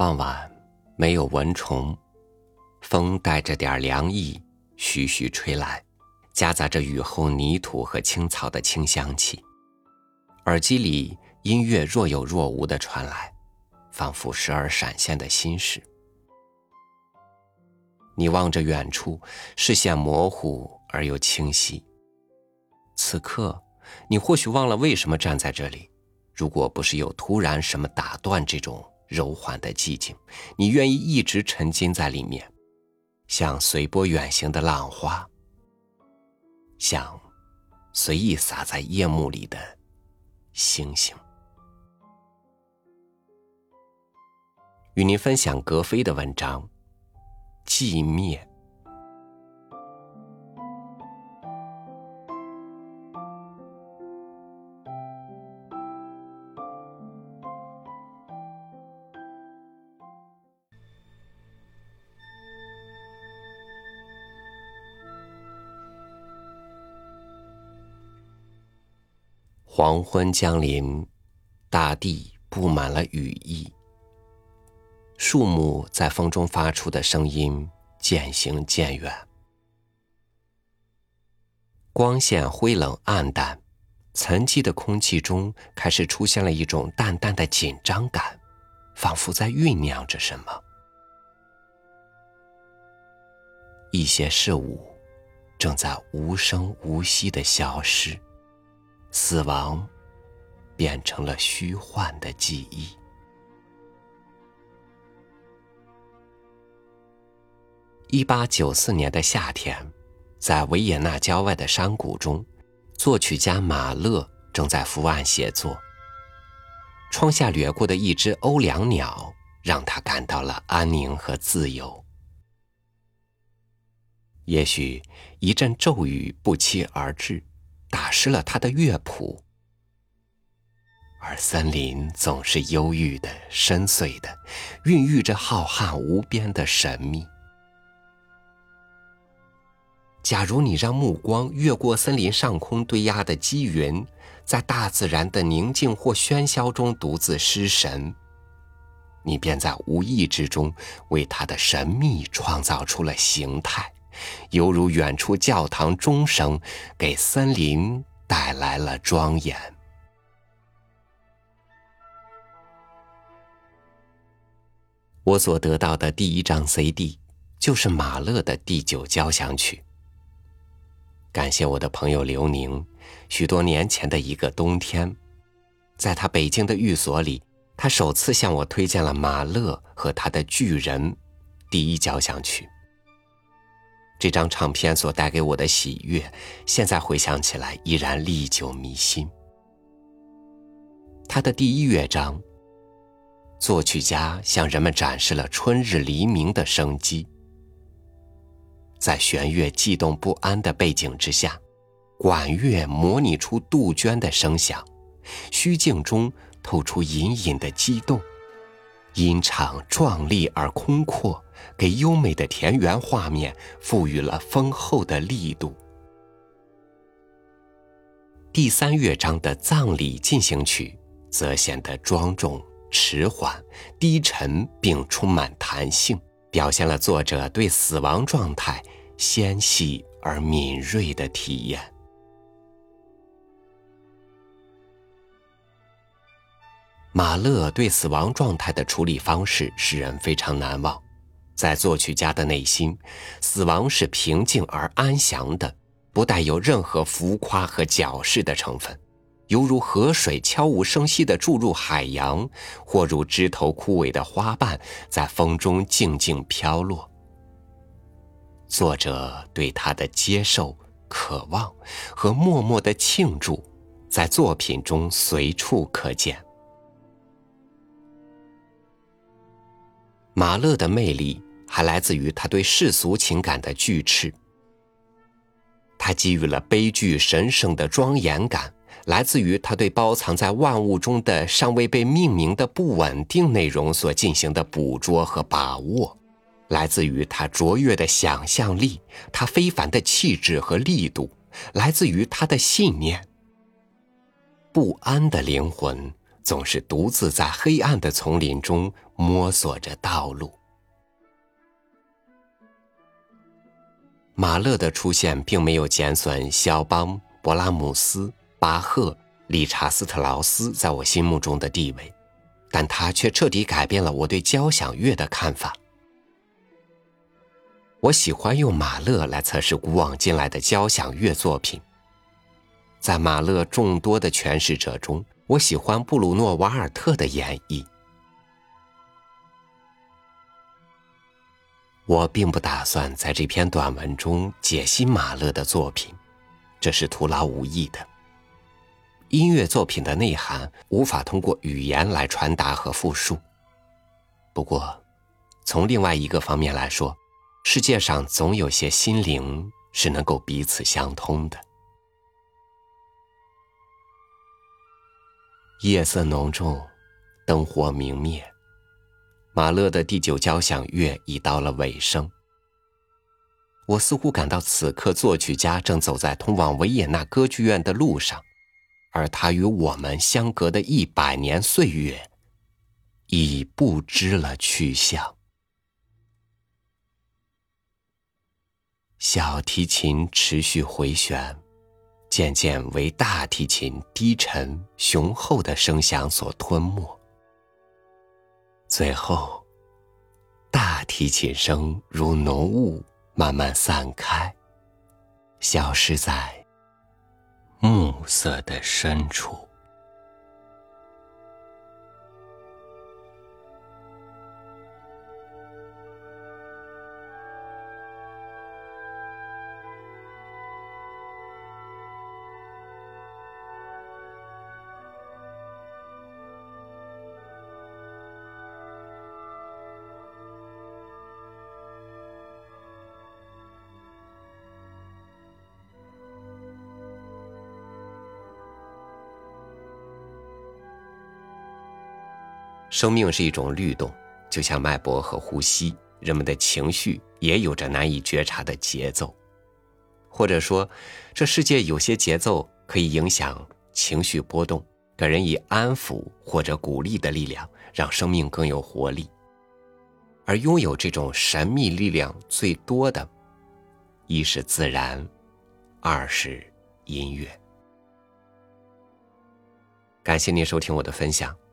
傍晚，没有蚊虫，风带着点凉意，徐徐吹来，夹杂着雨后泥土和青草的清香气。耳机里音乐若有若无的传来，仿佛时而闪现的心事。你望着远处，视线模糊而又清晰。此刻，你或许忘了为什么站在这里。如果不是有突然什么打断这种柔缓的寂静，你愿意一直沉浸在里面，像随波远行的浪花，像随意洒在夜幕里的星星。与您分享格菲的文章《寂灭》。黄昏降临，大地布满了雨意。树木在风中发出的声音渐行渐远，光线灰冷暗淡，沉寂的空气中开始出现了一种淡淡的紧张感，仿佛在酝酿着什么。一些事物正在无声无息的消失。死亡变成了虚幻的记忆。一八九四年的夏天，在维也纳郊外的山谷中，作曲家马勒正在伏案写作。窗下掠过的一只欧良鸟，让他感到了安宁和自由。也许一阵骤雨不期而至。打湿了他的乐谱，而森林总是忧郁的、深邃的，孕育着浩瀚无边的神秘。假如你让目光越过森林上空堆压的积云，在大自然的宁静或喧嚣中独自失神，你便在无意之中为它的神秘创造出了形态。犹如远处教堂钟声，给森林带来了庄严。我所得到的第一张 CD 就是马勒的第九交响曲。感谢我的朋友刘宁，许多年前的一个冬天，在他北京的寓所里，他首次向我推荐了马勒和他的巨人第一交响曲。这张唱片所带给我的喜悦，现在回想起来依然历久弥新。他的第一乐章，作曲家向人们展示了春日黎明的生机。在弦乐悸动不安的背景之下，管乐模拟出杜鹃的声响，虚静中透出隐隐的激动，音场壮丽而空阔。给优美的田园画面赋予了丰厚的力度。第三乐章的葬礼进行曲则显得庄重、迟缓、低沉，并充满弹性，表现了作者对死亡状态纤细而敏锐的体验。马勒对死亡状态的处理方式使人非常难忘。在作曲家的内心，死亡是平静而安详的，不带有任何浮夸和矫饰的成分，犹如河水悄无声息地注入海洋，或如枝头枯萎的花瓣在风中静静飘落。作者对他的接受、渴望和默默的庆祝，在作品中随处可见。马勒的魅力。还来自于他对世俗情感的拒斥，他给予了悲剧神圣的庄严感，来自于他对包藏在万物中的尚未被命名的不稳定内容所进行的捕捉和把握，来自于他卓越的想象力，他非凡的气质和力度，来自于他的信念。不安的灵魂总是独自在黑暗的丛林中摸索着道路。马勒的出现并没有减损肖邦、勃拉姆斯、巴赫、理查斯特劳斯在我心目中的地位，但他却彻底改变了我对交响乐的看法。我喜欢用马勒来测试古往今来的交响乐作品。在马勒众多的诠释者中，我喜欢布鲁诺·瓦尔特的演绎。我并不打算在这篇短文中解析马勒的作品，这是徒劳无益的。音乐作品的内涵无法通过语言来传达和复述。不过，从另外一个方面来说，世界上总有些心灵是能够彼此相通的。夜色浓重，灯火明灭，马勒的第九交响乐已到了尾声。我似乎感到此刻作曲家正走在通往维也纳歌剧院的路上，而他与我们相隔的一百年岁月已不知了去向。小提琴持续回旋，渐渐为大提琴低沉雄厚的声响所吞没。最后，大提琴声如浓雾慢慢散开，消失在暮色的深处。生命是一种律动，就像脉搏和呼吸。人们的情绪也有着难以觉察的节奏，或者说，这世界有些节奏可以影响情绪波动，给人以安抚或者鼓励的力量，让生命更有活力。而拥有这种神秘力量最多的，一是自然，二是音乐。感谢您收听我的分享。